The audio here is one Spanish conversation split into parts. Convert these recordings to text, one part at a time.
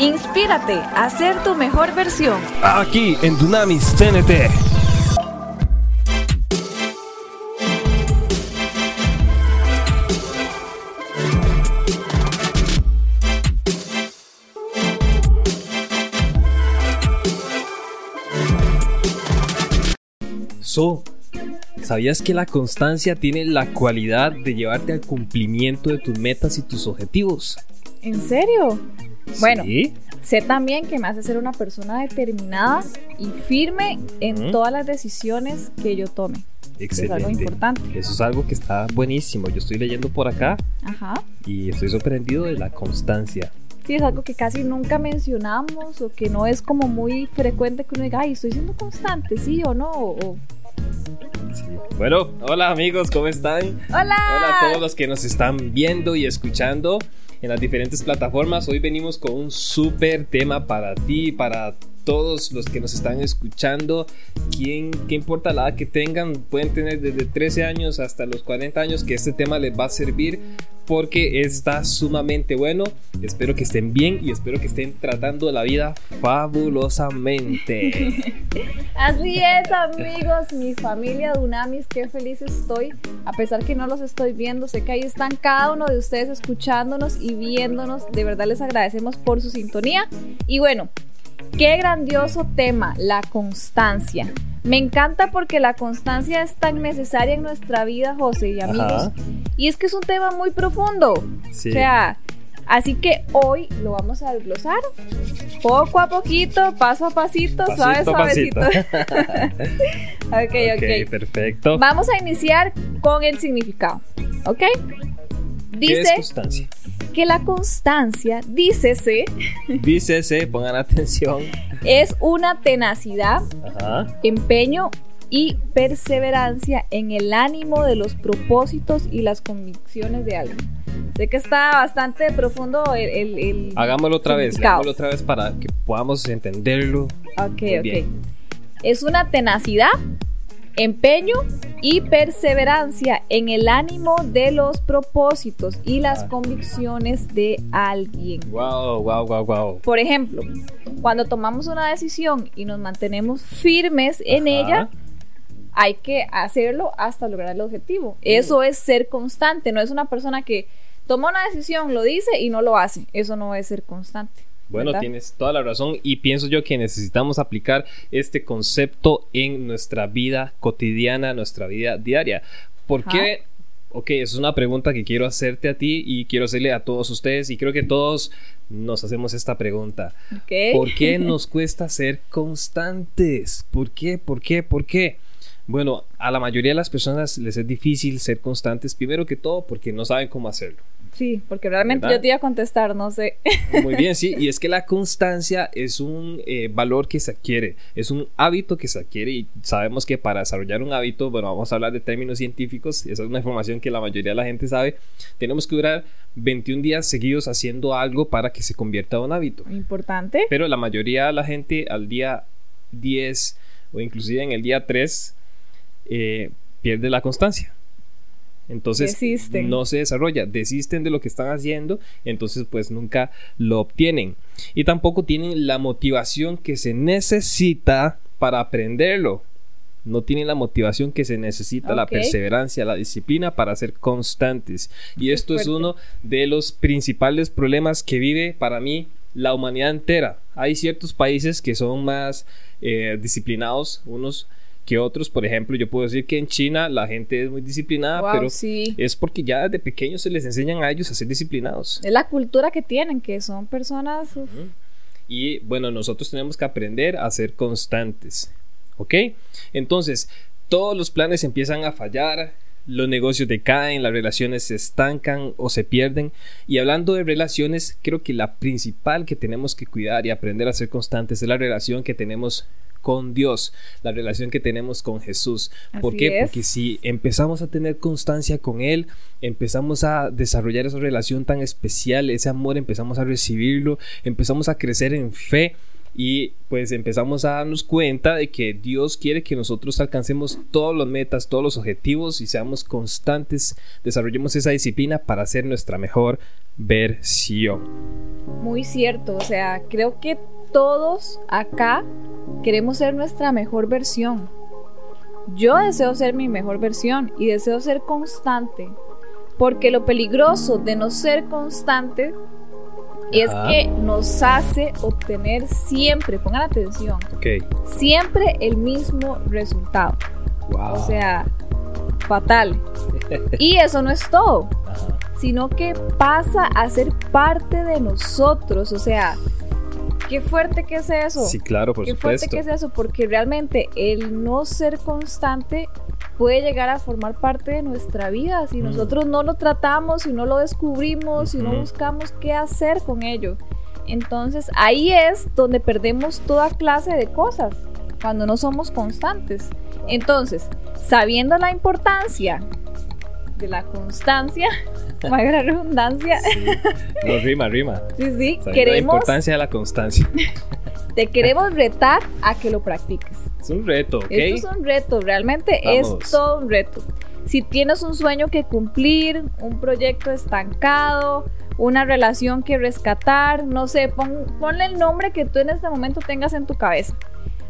Inspírate a ser tu mejor versión. Aquí en Dunamis TNT. So, ¿sabías que la constancia tiene la cualidad de llevarte al cumplimiento de tus metas y tus objetivos? ¿En serio? Bueno, ¿Sí? sé también que me hace ser una persona determinada y firme en Ujú. todas las decisiones que yo tome. Excelente. Es algo importante. Eso es algo que está buenísimo. Yo estoy leyendo por acá Ajá. y estoy sorprendido de la constancia. Sí, es algo que casi nunca mencionamos o que no es como muy frecuente que uno diga, ay, estoy siendo constante, sí o no. O, Sí. Bueno, hola amigos, ¿cómo están? ¡Hola! Hola a todos los que nos están viendo y escuchando en las diferentes plataformas. Hoy venimos con un súper tema para ti, para todos los que nos están escuchando. ¿Quién, ¿Qué importa la edad que tengan? Pueden tener desde 13 años hasta los 40 años que este tema les va a servir porque está sumamente bueno. Espero que estén bien y espero que estén tratando la vida fabulosamente. Así es, amigos, mi familia Dunamis, qué feliz estoy. A pesar que no los estoy viendo, sé que ahí están cada uno de ustedes escuchándonos y viéndonos. De verdad les agradecemos por su sintonía. Y bueno, qué grandioso tema, la constancia. Me encanta porque la constancia es tan necesaria en nuestra vida, José y amigos. Ajá. Y es que es un tema muy profundo. Sí. O sea, así que hoy lo vamos a desglosar poco a poquito, paso a pasito, suave, Pasito suavecito. ok, ok, ok. perfecto. Vamos a iniciar con el significado. ¿Ok? ¿Qué es Dice constancia? que la constancia, dícese, Dícese, pongan atención. es una tenacidad, Ajá. empeño y perseverancia en el ánimo de los propósitos y las convicciones de alguien. Sé que está bastante profundo el... el- el Hagámoslo otra vez, hagámoslo otra vez para que podamos entenderlo. Ok, Muy ok. bien. Es una tenacidad, empeño y perseverancia en el ánimo de los propósitos y las Ah. convicciones de alguien. Wow, wow, wow, wow. Por ejemplo, cuando tomamos una decisión y nos mantenemos firmes en Ajá. ella, hay que hacerlo hasta lograr el objetivo. Eso es ser constante, no es una persona que toma una decisión, lo dice y no lo hace. Eso no es ser constante. Bueno, ¿verdad? tienes toda la razón y pienso yo que necesitamos aplicar este concepto en nuestra vida cotidiana, nuestra vida diaria. ¿Por Ajá. qué? Ok, esa es una pregunta que quiero hacerte a ti y quiero hacerle a todos ustedes y creo que todos nos hacemos esta pregunta. ¿Por qué nos cuesta ser constantes? ¿Por qué? ¿Por qué? ¿Por qué? Bueno, a la mayoría de las personas les es difícil ser constantes, primero que todo porque no saben cómo hacerlo. Sí, porque realmente ¿Verdad? yo te iba a contestar, no sé. Muy bien, sí, y es que la constancia es un eh, valor que se adquiere, es un hábito que se adquiere y sabemos que para desarrollar un hábito, bueno, vamos a hablar de términos científicos, esa es una información que la mayoría de la gente sabe, tenemos que durar 21 días seguidos haciendo algo para que se convierta en un hábito. Importante. Pero la mayoría de la gente al día 10 o inclusive en el día 3 eh, pierde la constancia. Entonces Desisten. no se desarrolla, desisten de lo que están haciendo, entonces pues nunca lo obtienen. Y tampoco tienen la motivación que se necesita para aprenderlo. No tienen la motivación que se necesita, la perseverancia, la disciplina para ser constantes. Y esto es uno de los principales problemas que vive para mí la humanidad entera. Hay ciertos países que son más eh, disciplinados, unos que otros. Por ejemplo, yo puedo decir que en China la gente es muy disciplinada, Wow, pero sí. es porque ya desde pequeños se les enseñan a ellos a ser disciplinados. Es la cultura que tienen, que son personas. Y bueno, nosotros tenemos que aprender a ser constantes. ¿Ok? Entonces, todos los planes empiezan a fallar, los negocios decaen, las relaciones se estancan o se pierden. Y hablando de relaciones, creo que la principal que tenemos que cuidar y aprender a ser constantes es la relación que tenemos con Dios, la relación que tenemos con Jesús. ¿Por Así qué? es. Porque si empezamos a tener constancia con Él, empezamos a desarrollar esa relación tan especial, ese amor, empezamos a recibirlo, empezamos a crecer en fe. y pues empezamos a darnos cuenta de que Dios quiere que nosotros alcancemos todas las metas, todos los objetivos y seamos constantes, desarrollemos esa disciplina para ser nuestra mejor versión. Muy cierto, o sea, creo que todos acá queremos ser nuestra mejor versión. Yo deseo ser mi mejor versión y deseo ser constante, porque lo peligroso de no ser constante es que nos hace obtener siempre, pongan atención, siempre el mismo resultado. O sea, fatal. y eso no es todo, sino que pasa a ser parte de nosotros. O sea, qué fuerte que es eso. Sí, claro, por qué supuesto. Qué fuerte que es eso, porque realmente el no ser constante puede llegar a formar parte de nuestra vida si nosotros no lo tratamos, si no lo descubrimos, si no buscamos qué hacer con ello. Entonces ahí es donde perdemos toda clase de cosas, cuando no somos constantes. Entonces, sabiendo la importancia de la constancia, la redundancia. No, rima, rima. Sí, sí, queremos. La importancia de la constancia. Te queremos retar a que lo practiques. Es un reto, ¿ok? Esto es un reto, realmente es todo un reto. Si tienes un sueño que cumplir, un proyecto estancado, una relación que rescatar, no sé, ponle el nombre que tú en este momento tengas en tu cabeza.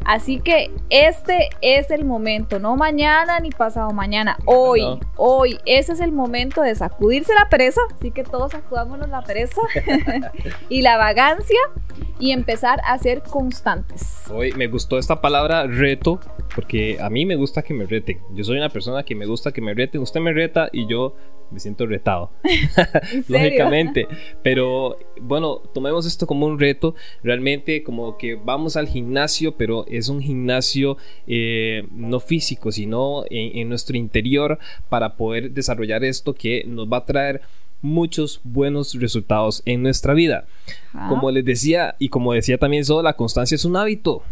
Así que este es el momento, no mañana ni pasado mañana, hoy, hoy, ese es el momento de sacudirse la pereza, así que todos sacudámonos la pereza y la vagancia y empezar a ser constantes. Hoy me gustó esta palabra reto porque a mí me gusta que me reten. Yo soy una persona que me gusta que me reten. Usted me reta y yo me siento retado. Lógicamente. Pero bueno, tomemos esto como un reto. Realmente como que vamos al gimnasio, pero es un gimnasio eh, no físico, sino en, en nuestro interior para poder desarrollar esto que nos va a traer muchos buenos resultados en nuestra vida. Como les decía y como decía también solo la constancia es un hábito.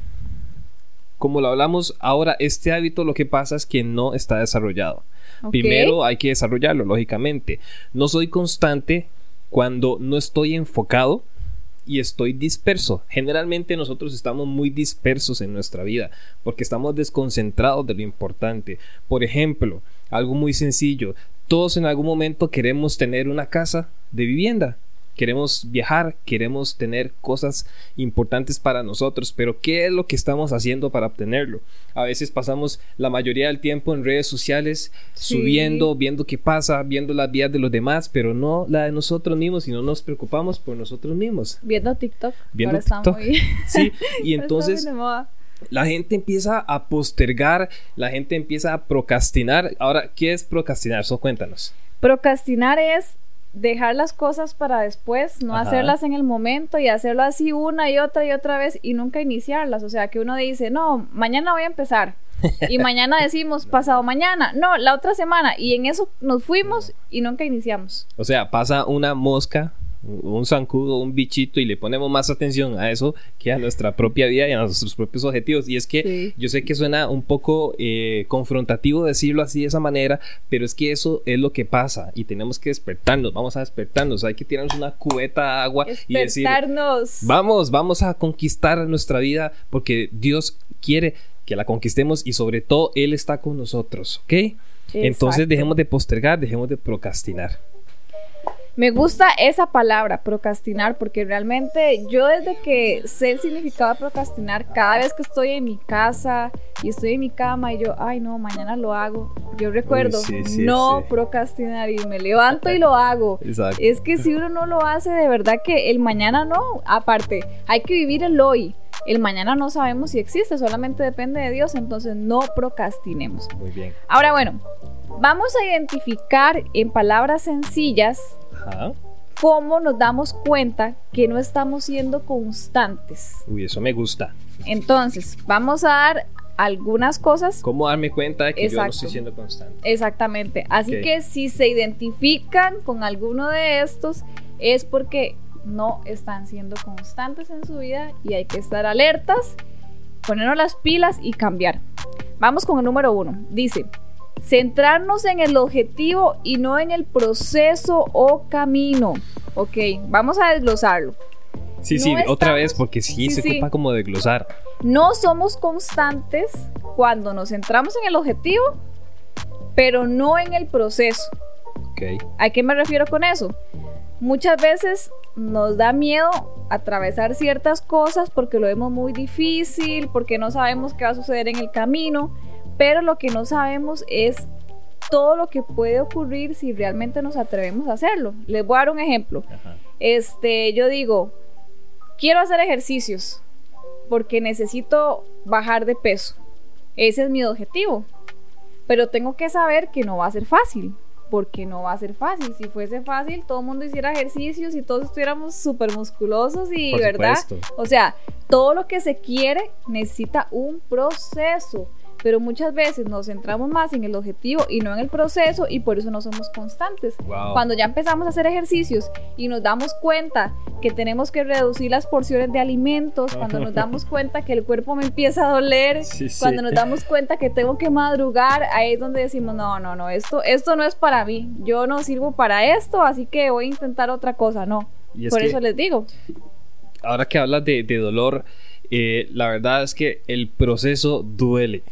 Como lo hablamos ahora, este hábito lo que pasa es que no está desarrollado. Primero hay que desarrollarlo, lógicamente. No soy constante cuando no estoy enfocado y estoy disperso. Generalmente nosotros estamos muy dispersos en nuestra vida porque estamos desconcentrados de lo importante. Por ejemplo, algo muy sencillo, todos en algún momento queremos tener una casa de vivienda. Queremos viajar, queremos tener cosas importantes para nosotros, pero ¿qué es lo que estamos haciendo para obtenerlo? A veces pasamos la mayoría del tiempo en redes sociales subiendo, viendo qué pasa, viendo las vidas de los demás, pero no la de nosotros mismos y no nos preocupamos por nosotros mismos. Viendo TikTok. Viendo TikTok. Sí, y entonces la gente empieza a postergar, la gente empieza a procrastinar. Ahora, ¿qué es procrastinar? Eso cuéntanos. Procrastinar es dejar las cosas para después, no hacerlas en el momento y hacerlo así una y otra y otra vez y nunca iniciarlas. O sea, que uno dice, no, mañana voy a empezar. Y mañana decimos, pasado mañana, no, la otra semana. Y en eso nos fuimos y nunca iniciamos. O sea, pasa una mosca un zancudo, un bichito y le ponemos más atención a eso que a nuestra propia vida y a nuestros propios objetivos. Y es que yo sé que suena un poco eh, confrontativo decirlo así de esa manera, pero es que eso es lo que pasa y tenemos que despertarnos, vamos a despertarnos, hay que tirarnos una cubeta de agua y decir, vamos, vamos a conquistar nuestra vida porque Dios quiere que la conquistemos y sobre todo Él está con nosotros, ¿ok? Entonces dejemos de postergar, dejemos de procrastinar. Me gusta esa palabra, procrastinar, porque realmente yo desde que sé el significado de procrastinar, cada vez que estoy en mi casa y estoy en mi cama y yo, ay no, mañana lo hago, yo recuerdo no procrastinar y me levanto y lo hago. Es que si uno no lo hace, de verdad que el mañana no, aparte, hay que vivir el hoy. El mañana no sabemos si existe, solamente depende de Dios, entonces no procrastinemos. Muy bien. Ahora bueno, vamos a identificar en palabras sencillas cómo nos damos cuenta que no estamos siendo constantes. Uy, eso me gusta. Entonces, vamos a dar algunas cosas. ¿Cómo darme cuenta de que yo no estoy siendo constante? Exactamente. Así que si se identifican con alguno de estos, es porque no están siendo constantes en su vida y hay que estar alertas, ponernos las pilas y cambiar. Vamos con el número uno. Dice, Centrarnos en el objetivo y no en el proceso o camino. Ok, vamos a desglosarlo. Sí, No sí, otra estamos- vez, porque sí, Sí, se sí. ocupa como de glosar. No somos constantes cuando nos centramos en el objetivo, pero no en el proceso. Ok. ¿A qué me refiero con eso? Muchas veces nos da miedo atravesar ciertas cosas porque lo vemos muy difícil, porque no sabemos qué va a suceder en el camino, pero lo que no sabemos es todo lo que puede ocurrir si realmente nos atrevemos a hacerlo. Les voy a dar un ejemplo. Ajá. Este, yo digo, quiero hacer ejercicios porque necesito bajar de peso. Ese es mi objetivo. Pero tengo que saber que no va a ser fácil. Porque no va a ser fácil. Si fuese fácil, todo el mundo hiciera ejercicios y todos estuviéramos súper musculosos y, Por ¿verdad? supuesto. O sea, todo lo que se quiere necesita un proceso. Pero muchas veces nos centramos más en el objetivo y no en el proceso y por eso no somos constantes. Wow. Cuando ya empezamos a hacer ejercicios y nos damos cuenta que tenemos que reducir las porciones de alimentos, cuando nos damos cuenta que el cuerpo me empieza a doler, Sí, sí. cuando nos damos cuenta que tengo que madrugar, ahí es donde decimos, no, no, no, esto, esto no es para mí, yo no sirvo para esto, así que voy a intentar otra cosa, no. Es Por eso les digo, Ahora que hablas de, de dolor, eh, la verdad es que el proceso duele.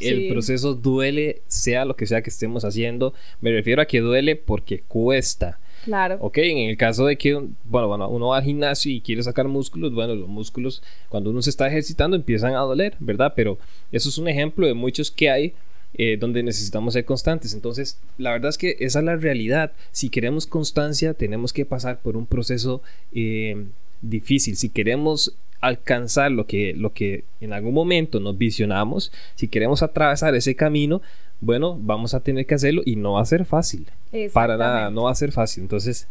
El proceso duele, sea lo que sea que estemos haciendo. Me refiero a que duele porque cuesta. claro. Ok, en el caso de que, bueno, bueno, uno va al gimnasio y quiere sacar músculos, bueno, los músculos cuando uno se está ejercitando empiezan a doler, ¿verdad? Pero eso es un ejemplo de muchos que hay eh, donde necesitamos ser constantes. Entonces, la verdad es que esa es la realidad. Si queremos constancia, tenemos que pasar por un proceso eh, difícil. Si queremos alcanzar lo que, lo que en algún momento nos visionamos, si queremos atravesar ese camino, bueno, vamos a tener que hacerlo y no va a ser fácil. Para nada, no va a ser fácil. Entonces,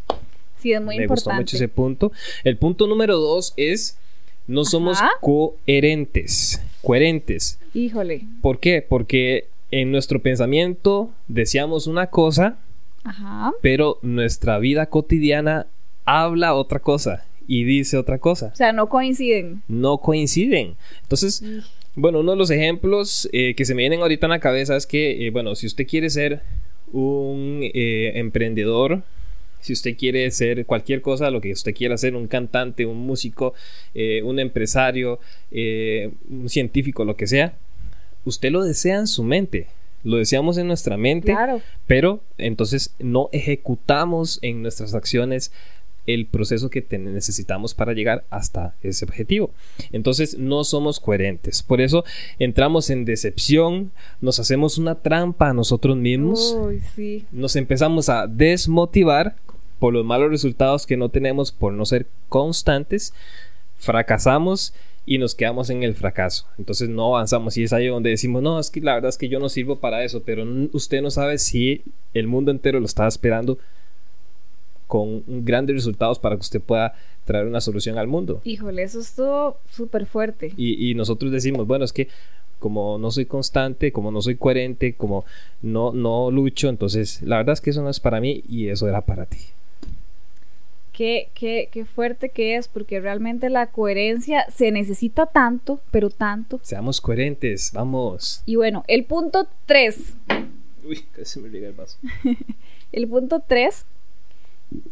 Sí, es muy me gustó importante. mucho ese punto. El punto número dos es, no somos coherentes. Coherentes. Híjole. ¿Por qué? Porque en nuestro pensamiento deseamos una cosa, Ajá. pero nuestra vida cotidiana habla otra cosa y dice otra cosa. O sea, no coinciden. No coinciden. Entonces, bueno, uno de los ejemplos eh, que se me vienen ahorita en la cabeza es que, eh, bueno, si usted quiere ser un eh, emprendedor, si usted quiere ser cualquier cosa, lo que usted quiera ser, un cantante, un músico, un empresario, un científico, lo que sea, usted lo desea en su mente. Lo deseamos en nuestra mente, Claro. pero entonces no ejecutamos en nuestras acciones el proceso que necesitamos para llegar hasta ese objetivo. Entonces no somos coherentes. Por eso entramos en decepción, nos hacemos una trampa a nosotros mismos, sí. nos empezamos a desmotivar por los malos resultados que no tenemos por no ser constantes, fracasamos y nos quedamos en el fracaso. Entonces no avanzamos y es ahí donde decimos, no, es que la verdad es que yo no sirvo para eso, pero usted no sabe si el mundo entero lo está esperando con grandes resultados para que usted pueda traer una solución al mundo. Híjole, eso estuvo súper fuerte. Y, y nosotros decimos, bueno, es que como no soy constante, como no soy coherente, como no, no lucho, entonces la verdad es que eso no es para mí y eso era para ti. Qué, qué, qué fuerte que es, porque realmente la coherencia se necesita tanto, pero tanto. Seamos coherentes, vamos. Y bueno, el punto 3. Uy, casi me llega el vaso. El punto 3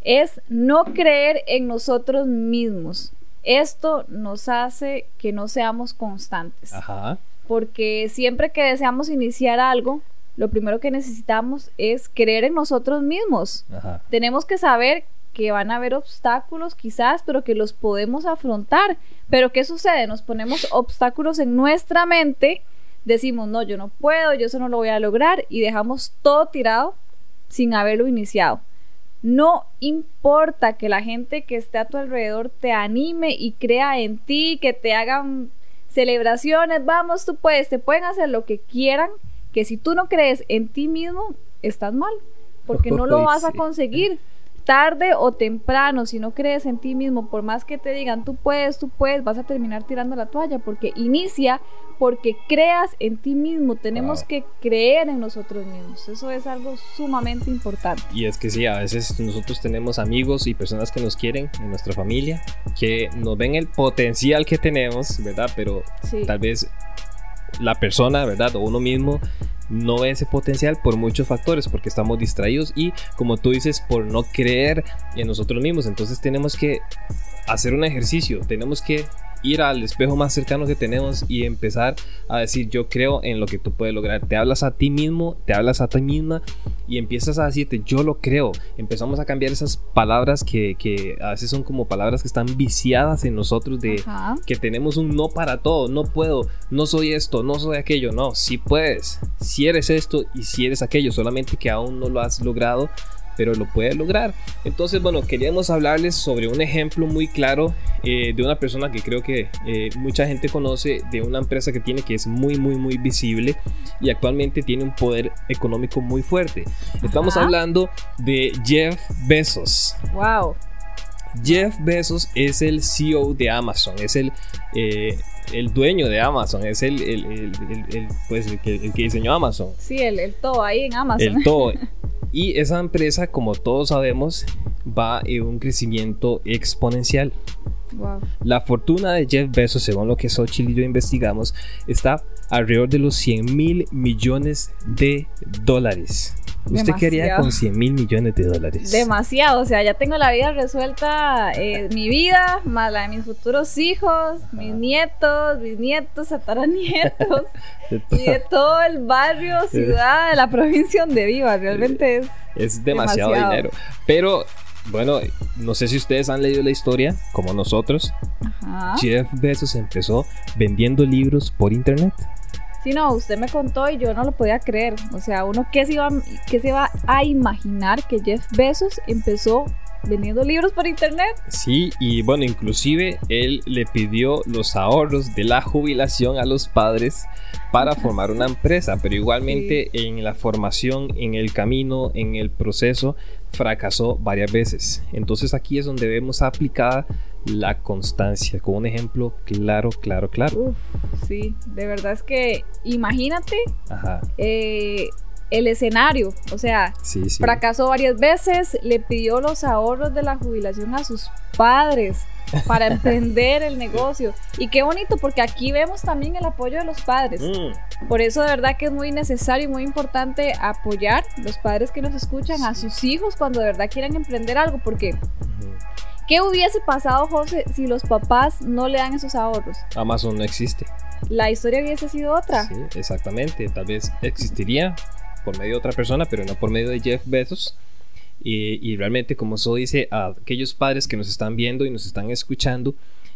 es no creer en nosotros mismos. Esto nos hace que no seamos constantes. Ajá. Porque siempre que deseamos iniciar algo, lo primero que necesitamos es creer en nosotros mismos. Ajá. Tenemos que saber que van a haber obstáculos quizás, pero que los podemos afrontar. Pero ¿qué sucede? Nos ponemos obstáculos en nuestra mente, decimos, no, yo no puedo, yo eso no lo voy a lograr y dejamos todo tirado sin haberlo iniciado. No importa que la gente que esté a tu alrededor te anime y crea en ti, que te hagan celebraciones, vamos, tú puedes, te pueden hacer lo que quieran, que si tú no crees en ti mismo, estás mal, porque no lo vas a conseguir. Tarde o temprano, si no crees en ti mismo, por más que te digan tú puedes, tú puedes, vas a terminar tirando la toalla, porque inicia porque creas en ti mismo. Tenemos Wow. que creer en nosotros mismos. Eso es algo sumamente importante. Y es que sí, a veces nosotros tenemos amigos y personas que nos quieren en nuestra familia, que nos ven el potencial que tenemos, ¿verdad? Pero Sí. tal vez la persona, ¿verdad? O uno mismo no ve ese potencial por muchos factores, porque estamos distraídos y, como tú dices, por no creer en nosotros mismos. Entonces tenemos que hacer un ejercicio. Tenemos que ir al espejo más cercano que tenemos y empezar a decir yo creo en lo que tú puedes lograr. Te hablas a ti mismo, te hablas a ti misma y empiezas a decirte yo lo creo. Empezamos a cambiar esas palabras que, que a veces son como palabras que están viciadas en nosotros de Ajá. que tenemos un no para todo, no puedo, no soy esto, no soy aquello. No, sí puedes, si eres esto y si eres aquello, solamente que aún no lo has logrado pero lo puede lograr. Entonces, bueno, queríamos hablarles sobre un ejemplo muy claro eh, de una persona que creo que eh, mucha gente conoce, de una empresa que tiene que es muy, muy, muy visible y actualmente tiene un poder económico muy fuerte. Estamos Ajá. hablando de Jeff Bezos. Wow. Jeff Bezos es el CEO de Amazon, es el, eh, el dueño de Amazon, es el, el- el- pues, el que, el que diseñó Amazon. Sí, el, el todo ahí en Amazon. El todo. Y esa empresa, como todos sabemos, va en un crecimiento exponencial. Wow. La fortuna de Jeff Bezos, según lo que Xochitl y yo investigamos, está alrededor de los 100 mil millones de dólares. ¿Usted qué haría con 100 mil millones de dólares? Demasiado, o sea, ya tengo la vida resuelta, eh, mi vida, más la de mis futuros hijos, mis nietos, mis nietos, tataranietos, De y de todo el barrio, ciudad de la provincia donde viva, realmente es... Es demasiado, Demasiado. dinero. Pero, bueno, no sé si ustedes han leído la historia, como nosotros. Ajá. Jeff Bezos empezó vendiendo libros por internet. Sí, no, usted me contó y yo no lo podía creer. O sea, uno qué se iba, qué se va a imaginar que Jeff Bezos empezó vendiendo libros por internet. Sí, y bueno, inclusive él le pidió los ahorros de la jubilación a los padres para formar una empresa, pero igualmente en la formación, en el camino, en el proceso, fracasó varias veces. Entonces aquí es donde vemos aplicada la constancia, con un ejemplo claro, claro, claro. Uf, sí, de verdad es que imagínate Ajá, eh, el escenario. O sea, sí, sí. fracasó varias veces, le pidió los ahorros de la jubilación a sus padres para emprender el negocio. Y qué bonito, porque aquí vemos también el apoyo de los padres. Mm, Por eso de verdad que es muy necesario y muy importante apoyar los padres que nos escuchan a sus hijos cuando de verdad quieran emprender algo, porque. ¿Qué hubiese pasado, José, si los papás no le dan esos ahorros? Amazon no existe. La historia hubiese sido otra. Sí, exactamente. Tal vez existiría por medio de otra persona, pero no por medio de Jeff Bezos. Y, y realmente, como eso dice, a aquellos padres que nos están viendo y nos están escuchando,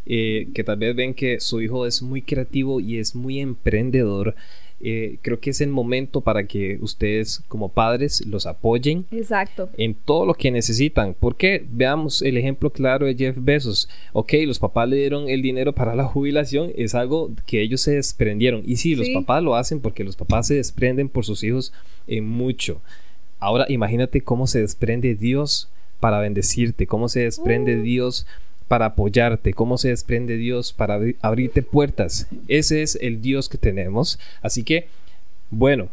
eh, que tal vez ven que su hijo es muy creativo y es muy emprendedor, eh, creo que es el momento para que ustedes como padres los apoyen Exacto. en todo lo que necesitan. Porque veamos el ejemplo claro de Jeff Bezos. Ok, los papás le dieron el dinero para la jubilación, es algo que ellos se desprendieron. Y sí, los papás lo hacen porque los papás se desprenden por sus hijos en mucho. Ahora imagínate cómo se desprende Dios para bendecirte, cómo se desprende Uh. Dios para apoyarte, cómo se desprende Dios para abri- abrirte puertas. Ese es el Dios que tenemos. Así que, bueno,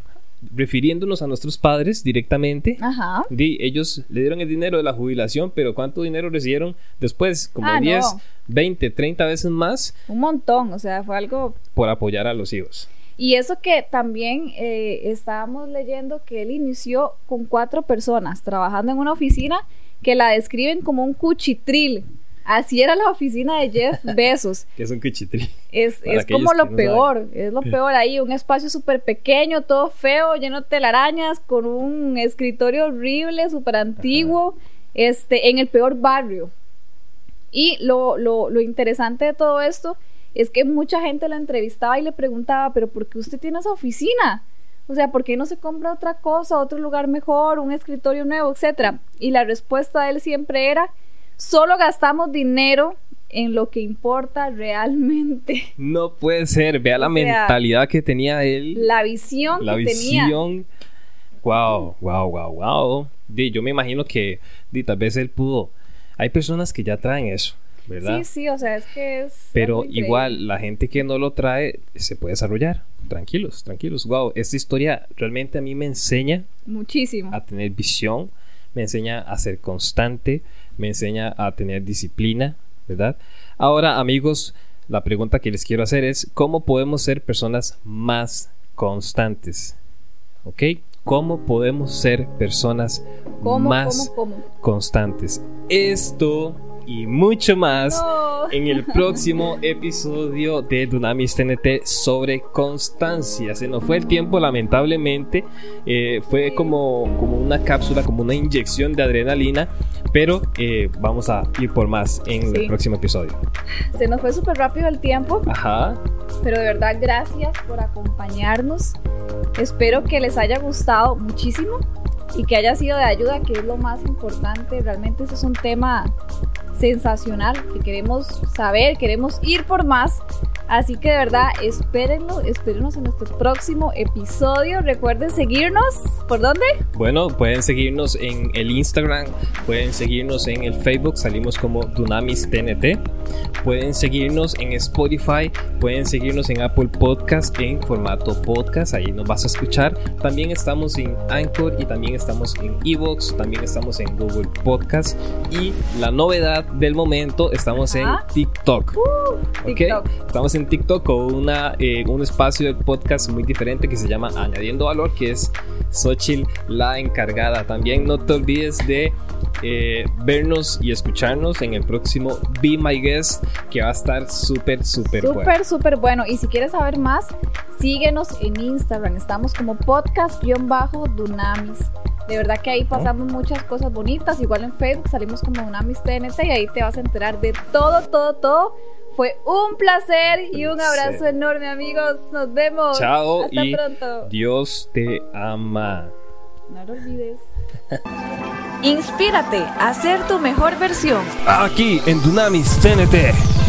refiriéndonos a nuestros padres directamente, Ajá. Di, ellos le dieron el dinero de la jubilación, pero ¿cuánto dinero recibieron después? Como Ah, 10, no. 20, 30 veces más Un montón, o sea, fue algo por apoyar a los hijos. Y eso que también eh, estábamos leyendo que él inició con cuatro personas trabajando en una oficina que la describen como un cuchitril. Así era la oficina de Jeff Bezos. Que es un cuchitri. Es, es como lo no peor, es lo peor ahí, un espacio súper pequeño, todo feo, lleno de telarañas, con un escritorio horrible, súper antiguo, este, en el peor barrio. Y lo, lo, lo interesante de todo esto es que mucha gente lo entrevistaba y le preguntaba, pero ¿por qué usted tiene esa oficina? O sea, ¿por qué no se compra otra cosa, otro lugar mejor, un escritorio nuevo, etcétera? Y la respuesta de él siempre era, solo gastamos dinero en lo que importa realmente. No puede ser. Vea la O sea, mentalidad que tenía él. La visión la que tenía. visión. Wow, wow, wow, wow. Di, yo me imagino que di, tal vez él pudo. Hay personas que ya traen eso, ¿verdad? Sí, sí, o sea, es que es. Pero igual, la gente que no lo trae se puede desarrollar. Tranquilos, tranquilos. Wow, esta historia realmente a mí me enseña Muchísimo. a tener visión, me enseña a ser constante, me enseña a tener disciplina, ¿verdad? Ahora, amigos, la pregunta que les quiero hacer es, ¿cómo podemos ser personas más constantes? ¿Ok? ¿Cómo podemos ser personas ¿Cómo, más cómo, cómo? constantes? Esto y mucho más No. En el próximo episodio de Dunamis TNT sobre constancia. Se nos fue el tiempo, lamentablemente. Eh, fue como, como una cápsula, como una inyección de adrenalina. Pero eh, vamos a ir por más en Sí. el próximo episodio. Se nos fue súper rápido el tiempo, Ajá. pero de verdad gracias por acompañarnos. Espero que les haya gustado muchísimo y que haya sido de ayuda, que es lo más importante. Realmente este es un tema sensacional que queremos saber, queremos ir por más. Así que de verdad, espérenlo, espérenos en nuestro próximo episodio. Recuerden seguirnos. ¿Por dónde? Bueno, pueden seguirnos en el Instagram, pueden seguirnos en el Facebook, salimos como Dunamis TNT. Pueden seguirnos en Spotify, pueden seguirnos en Apple Podcast en formato podcast, ahí nos vas a escuchar. También estamos en Anchor y también estamos en Evox, también estamos en Google Podcast. Y la novedad del momento, estamos en. TikTok. ¿ok? TikTok. Estamos en TikTok con una, eh, un espacio del podcast muy diferente que se llama Añadiendo Valor, que es Xochitl la encargada. También no te olvides de eh, vernos y escucharnos en el próximo Be My Guest, que va a estar súper, súper bueno. Súper, súper bueno. Y si quieres saber más, síguenos en Instagram. Estamos como podcast-dunamis. De verdad que ahí pasamos muchas cosas bonitas. Igual en Facebook salimos como Dunamis TNT y ahí te vas a enterar de todo, todo, todo. Fue un placer y un abrazo enorme, amigos. Nos vemos. Chao Hasta y pronto. Dios te ama. No lo olvides. Inspírate a ser tu mejor versión. Aquí en Dunamis TNT.